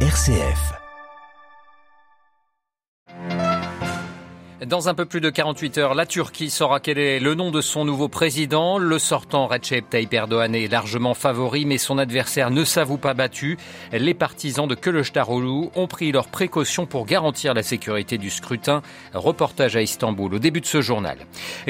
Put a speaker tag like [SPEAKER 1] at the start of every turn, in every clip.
[SPEAKER 1] RCF.
[SPEAKER 2] Dans un peu plus de 48 heures, la Turquie saura quel est le nom de son nouveau président. Le sortant Recep Tayyip Erdogan est largement favori, mais son adversaire ne s'avoue pas battu. Les partisans de Kılıçdaroğlu ont pris leurs précautions pour garantir la sécurité du scrutin. Reportage à Istanbul au début de ce journal.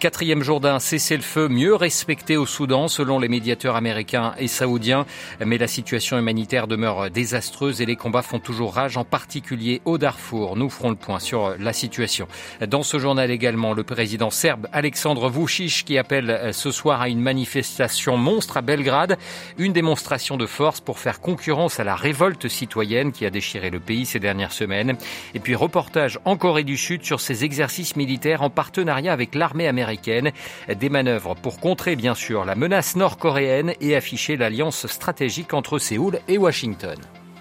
[SPEAKER 2] Quatrième jour d'un cessez-le-feu mieux respecté au Soudan selon les médiateurs américains et saoudiens. Mais la situation humanitaire demeure désastreuse et les combats font toujours rage, en particulier au Darfour. Nous ferons le point sur la situation. Dans ce journal également, le président serbe Alexandre Vucic qui appelle euh, ce soir à une manifestation monstre à Belgrade, une démonstration de force pour faire concurrence à la révolte citoyenne qui a déchiré le pays ces dernières semaines. Et puis reportage en Corée du Sud sur ces exercices militaires en partenariat avec l'armée américaine, des manœuvres pour contrer bien sûr la menace nord-coréenne et afficher l'alliance stratégique entre Séoul et Washington.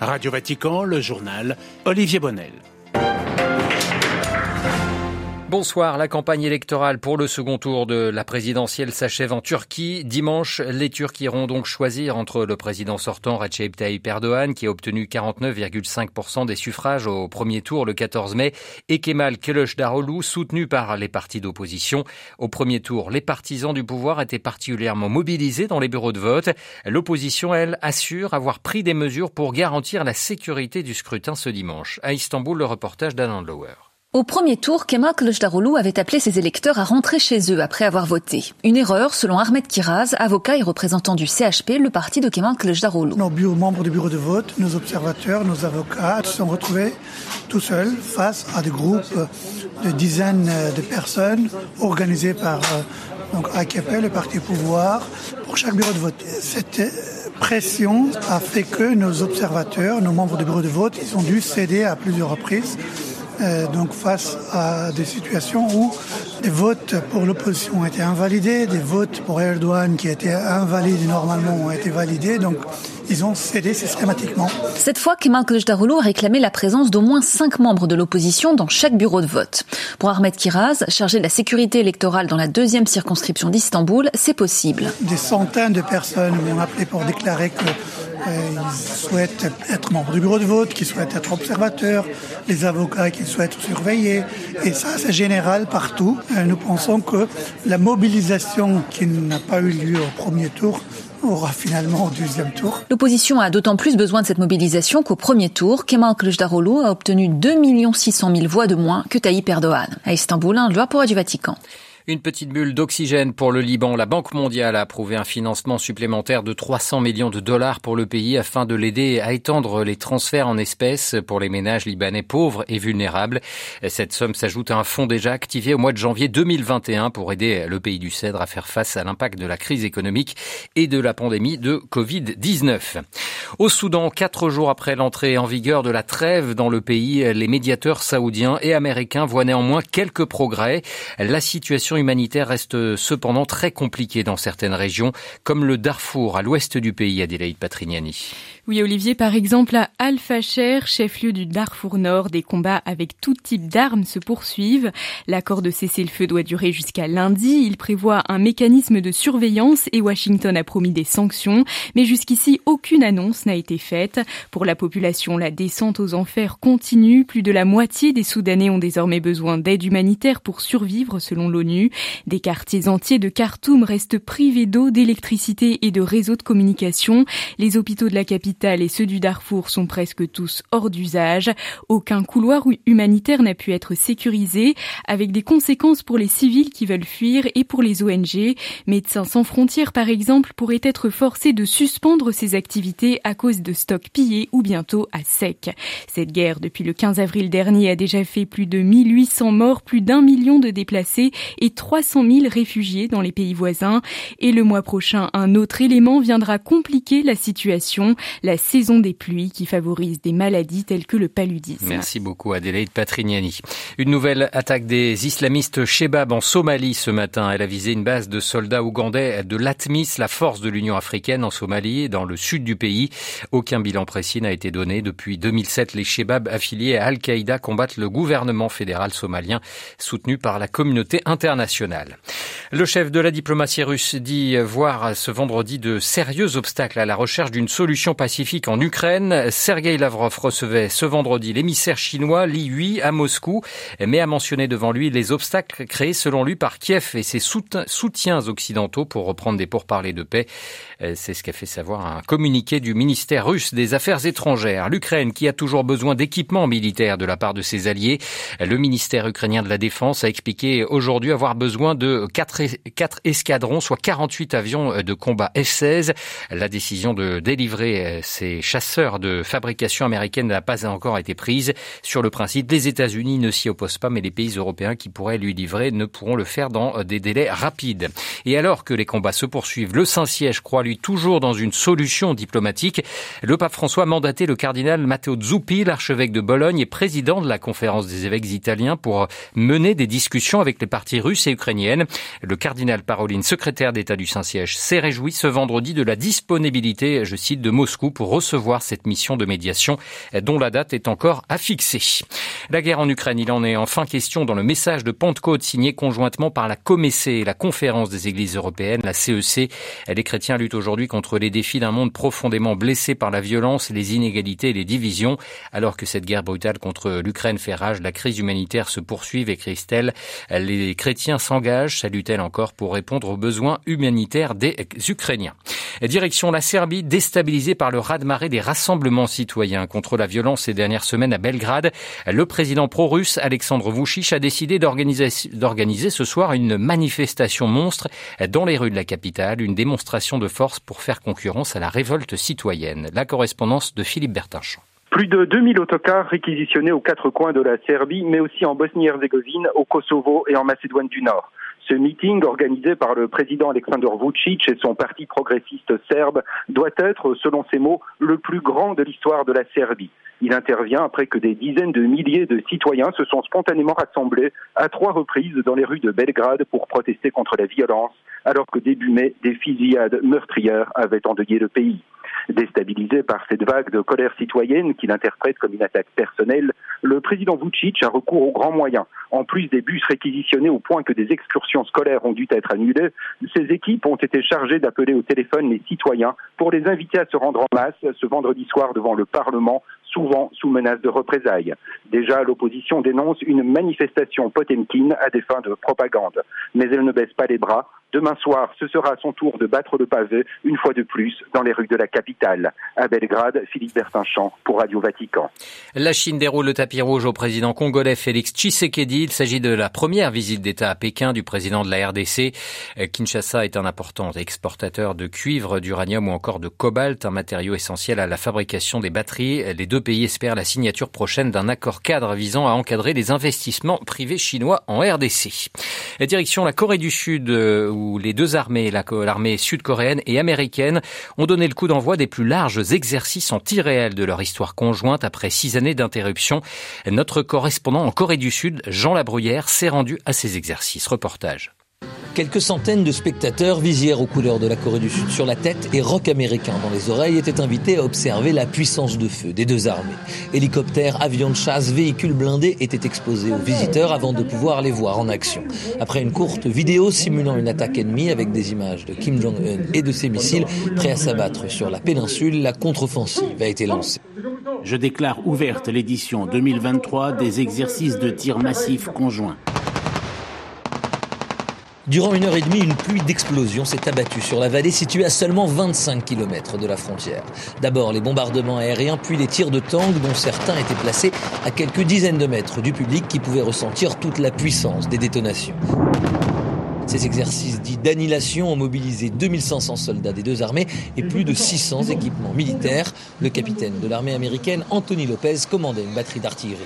[SPEAKER 3] Radio Vatican, le journal Olivier Bonnel.
[SPEAKER 2] Bonsoir. La campagne électorale pour le second tour de la présidentielle s'achève en Turquie. Dimanche, les Turcs iront donc choisir entre le président sortant Recep Tayyip Erdogan, qui a obtenu 49,5% des suffrages au premier tour le 14 mai, et Kemal Kılıçdaroğlu, soutenu par les partis d'opposition. Au premier tour, les partisans du pouvoir étaient particulièrement mobilisés dans les bureaux de vote. L'opposition, elle, assure avoir pris des mesures pour garantir la sécurité du scrutin ce dimanche. À Istanbul, le reportage d'Alan Lower.
[SPEAKER 4] Au premier tour, Kemal Kılıçdaroğlu avait appelé ses électeurs à rentrer chez eux après avoir voté. Une erreur, selon Ahmed Kiraz, avocat et représentant du CHP, le parti de Kemal Kılıçdaroğlu.
[SPEAKER 5] Nos membres du bureau de vote, nos observateurs, nos avocats se sont retrouvés tout seuls face à des groupes de dizaines de personnes organisées par euh, donc AKP, le parti pouvoir, pour chaque bureau de vote. Cette pression a fait que nos observateurs, nos membres du bureau de vote, ils ont dû céder à plusieurs reprises euh, donc face à des situations où des votes pour l'opposition ont été invalidés, des votes pour Erdogan qui étaient invalides normalement ont été validés. Donc ils ont cédé systématiquement.
[SPEAKER 4] Cette fois, Kemal Kılıçdaroğlu a réclamé la présence d'au moins cinq membres de l'opposition dans chaque bureau de vote. Pour Ahmed Kiraz, chargé de la sécurité électorale dans la deuxième circonscription d'Istanbul, c'est possible.
[SPEAKER 5] Des centaines de personnes m'ont appelé pour déclarer que euh, ils souhaitent être membres du bureau de vote, qu'ils souhaitent être observateurs, les avocats qui souhaitent surveiller. Et ça, c'est général partout. Euh, nous pensons que la mobilisation qui n'a pas eu lieu au premier tour aura finalement au deuxième tour.
[SPEAKER 4] L'opposition a d'autant plus besoin de cette mobilisation qu'au premier tour, Kemal Kılıçdaroğlu a obtenu 2 600 000 voix de moins que Tayyip Erdogan. À Istanbul, un loi du Vatican.
[SPEAKER 2] Une petite bulle d'oxygène pour le Liban. La Banque mondiale a approuvé un financement supplémentaire de 300 millions de dollars pour le pays afin de l'aider à étendre les transferts en espèces pour les ménages libanais pauvres et vulnérables. Cette somme s'ajoute à un fonds déjà activé au mois de janvier 2021 pour aider le pays du Cèdre à faire face à l'impact de la crise économique et de la pandémie de Covid-19. Au Soudan, quatre jours après l'entrée en vigueur de la trêve dans le pays, les médiateurs saoudiens et américains voient néanmoins quelques progrès. La situation humanitaire reste cependant très compliquée dans certaines régions, comme le Darfour à l'ouest du pays, Adélaïde Patrignani.
[SPEAKER 6] Oui, Olivier, par exemple, à Al-Facher, chef-lieu du Darfour Nord, des combats avec tout type d'armes se poursuivent. L'accord de cessez-le-feu doit durer jusqu'à lundi. Il prévoit un mécanisme de surveillance et Washington a promis des sanctions. Mais jusqu'ici, aucune annonce n'a été faite. Pour la population, la descente aux enfers continue. Plus de la moitié des Soudanais ont désormais besoin d'aide humanitaire pour survivre, selon l'ONU. Des quartiers entiers de Khartoum restent privés d'eau, d'électricité et de réseaux de communication. Les hôpitaux de la capitale et ceux du Darfour sont presque tous hors d'usage. Aucun couloir humanitaire n'a pu être sécurisé, avec des conséquences pour les civils qui veulent fuir et pour les ONG. Médecins sans frontières, par exemple, pourraient être forcés de suspendre ces activités à cause de stocks pillés ou bientôt à sec. Cette guerre, depuis le 15 avril dernier, a déjà fait plus de 1800 morts, plus d'un million de déplacés et 300 000 réfugiés dans les pays voisins. Et le mois prochain, un autre élément viendra compliquer la situation la saison des pluies qui favorise des maladies telles que le paludisme.
[SPEAKER 2] Merci beaucoup Adélaïde Patrignani. Une nouvelle attaque des islamistes Shebab en Somalie ce matin. Elle a visé une base de soldats ougandais de l'ATMIS, la force de l'Union africaine en Somalie, dans le sud du pays. Aucun bilan précis n'a été donné. Depuis 2007, les Shebabs affiliés à Al-Qaïda combattent le gouvernement fédéral somalien soutenu par la communauté internationale. Le chef de la diplomatie russe dit voir ce vendredi de sérieux obstacles à la recherche d'une solution pacifique en Ukraine. Sergei Lavrov recevait ce vendredi l'émissaire chinois Li Yui à Moscou, mais a mentionné devant lui les obstacles créés selon lui par Kiev et ses soutiens occidentaux pour reprendre des pourparlers de paix. C'est ce qu'a fait savoir un communiqué du ministère russe des Affaires étrangères. L'Ukraine, qui a toujours besoin d'équipements militaires de la part de ses alliés, le ministère ukrainien de la Défense a expliqué aujourd'hui avoir besoin de quatre, quatre escadrons, soit 48 avions de combat F-16. La décision de délivrer ces chasseurs de fabrication américaine n'a pas encore été prise. Sur le principe, les États-Unis ne s'y opposent pas, mais les pays européens qui pourraient lui livrer ne pourront le faire dans des délais rapides. Et alors que les combats se poursuivent, le Saint-Siège croit lui toujours dans une solution diplomatique. Le pape François a mandaté le cardinal Matteo Zuppi, l'archevêque de Bologne et président de la conférence des évêques italiens pour mener des discussions avec les parties russes et ukrainiennes. Le cardinal Paroline, secrétaire d'État du Saint-Siège, s'est réjoui ce vendredi de la disponibilité, je cite, de Moscou pour recevoir cette mission de médiation dont la date est encore à fixer. La guerre en Ukraine, il en est enfin question dans le message de Pentecôte signé conjointement par la Comessé, la conférence des églises européennes, la CEC. Les chrétiens luttent aujourd'hui contre les défis d'un monde profondément blessé par la violence, les inégalités et les divisions. Alors que cette guerre brutale contre l'Ukraine fait rage, la crise humanitaire se poursuit, et Christelle. Les chrétiens s'engagent, salue-t-elle encore, pour répondre aux besoins humanitaires des Ukrainiens. Direction la Serbie, déstabilisée par le raz-de-marée des rassemblements citoyens contre la violence ces dernières semaines à Belgrade. Le président pro-russe Alexandre Vucic a décidé d'organiser ce soir une manifestation monstre dans les rues de la capitale, une démonstration de force pour faire concurrence à la révolte citoyenne. La correspondance de Philippe Bertinchamp.
[SPEAKER 1] Plus de 2000 autocars réquisitionnés aux quatre coins de la Serbie, mais aussi en Bosnie-Herzégovine, au Kosovo et en Macédoine du Nord. Ce meeting organisé par le président Aleksandar Vucic et son parti progressiste serbe doit être, selon ses mots, le plus grand de l'histoire de la Serbie. Il intervient après que des dizaines de milliers de citoyens se sont spontanément rassemblés à trois reprises dans les rues de Belgrade pour protester contre la violence, alors que début mai, des fusillades meurtrières avaient endeuillé le pays. Déstabilisé par cette vague de colère citoyenne qu'il interprète comme une attaque personnelle, le président Vucic a recours aux grands moyens. En plus des bus réquisitionnés au point que des excursions scolaires ont dû être annulées, ces équipes ont été chargées d'appeler au téléphone les citoyens pour les inviter à se rendre en masse ce vendredi soir devant le Parlement souvent sous menace de représailles. Déjà, l'opposition dénonce une manifestation Potemkin à des fins de propagande. Mais elle ne baisse pas les bras. Demain soir, ce sera à son tour de battre le pavé, une fois de plus, dans les rues de la capitale. À Belgrade, Philippe Bertinchamp pour Radio Vatican.
[SPEAKER 2] La Chine déroule le tapis rouge au président congolais Félix Tshisekedi. Il s'agit de la première visite d'État à Pékin du président de la RDC. Kinshasa est un important exportateur de cuivre, d'uranium ou encore de cobalt, un matériau essentiel à la fabrication des batteries. Les deux pays espèrent la signature prochaine d'un accord cadre visant à encadrer les investissements privés chinois en RDC. Direction la Corée du Sud, où les deux armées, l'armée sud-coréenne et américaine, ont donné le coup d'envoi des plus larges exercices en tir réel de leur histoire conjointe après six années d'interruption. Notre correspondant en Corée du Sud, Jean Labruyère, s'est rendu à ces exercices. Reportage.
[SPEAKER 7] Quelques centaines de spectateurs, visières aux couleurs de la Corée du Sud sur la tête et rock américain dans les oreilles, étaient invités à observer la puissance de feu des deux armées. Hélicoptères, avions de chasse, véhicules blindés étaient exposés aux visiteurs avant de pouvoir les voir en action. Après une courte vidéo simulant une attaque ennemie avec des images de Kim Jong-un et de ses missiles prêts à s'abattre sur la péninsule, la contre-offensive a été lancée.
[SPEAKER 3] Je déclare ouverte l'édition 2023 des exercices de tir massif conjoints.
[SPEAKER 7] Durant une heure et demie, une pluie d'explosions s'est abattue sur la vallée située à seulement 25 km de la frontière. D'abord les bombardements aériens, puis les tirs de tanks dont certains étaient placés à quelques dizaines de mètres du public qui pouvait ressentir toute la puissance des détonations. Ces exercices dits d'annihilation ont mobilisé 2500 soldats des deux armées et plus de 600 équipements militaires. Le capitaine de l'armée américaine, Anthony Lopez, commandait une batterie d'artillerie.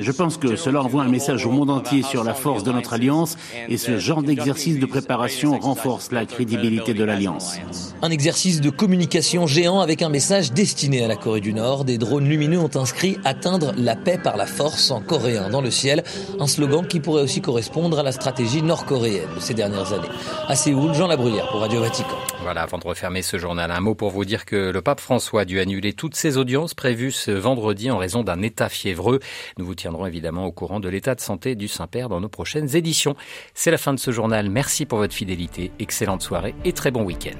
[SPEAKER 3] Je pense que cela envoie un message au monde entier sur la force de notre alliance et ce genre d'exercice de préparation renforce la crédibilité de l'alliance.
[SPEAKER 7] Un exercice de communication géant avec un message destiné à la Corée du Nord. Des drones lumineux ont inscrit atteindre la paix par la force en coréen dans le ciel. Un slogan qui pourrait aussi correspondre à la stratégie nord-coréenne de ces dernières années. À Séoul, Jean Labruyère pour Radio Vatican.
[SPEAKER 2] Voilà, avant de refermer ce journal, un mot pour vous dire que le pape François a dû annuler toutes ses audiences prévues ce vendredi en raison d'un état fiévreux. Nous vous tiendrons évidemment au courant de l'état de santé du Saint-Père dans nos prochaines éditions. C'est la fin de ce journal. Merci pour votre fidélité. Excellente soirée et très bon week-end.